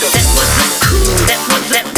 That wasn't cool. That was that.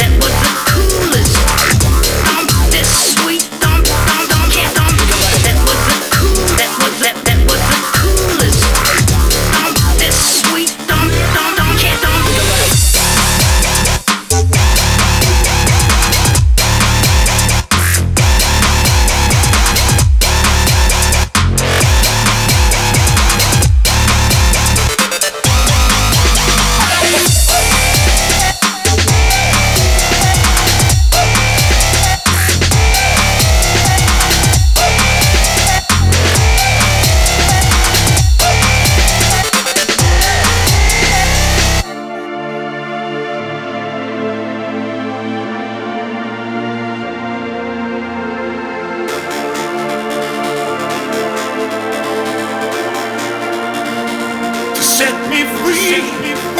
free. Set me free.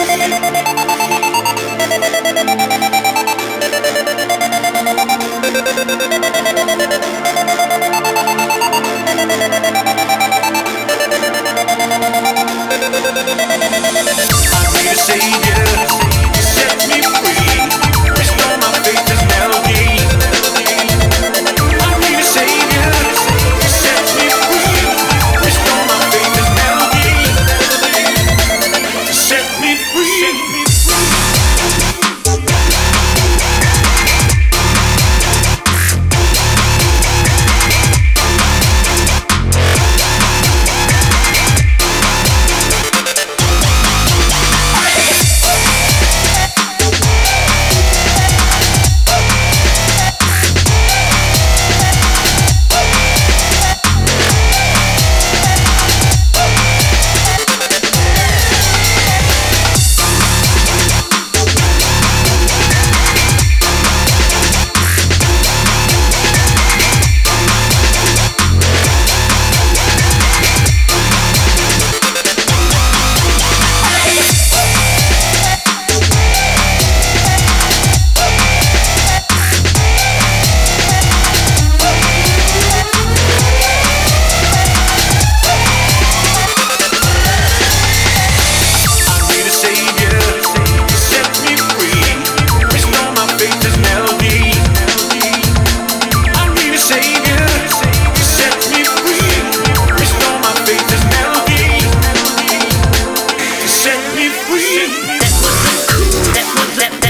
me free. That was, that was, that was.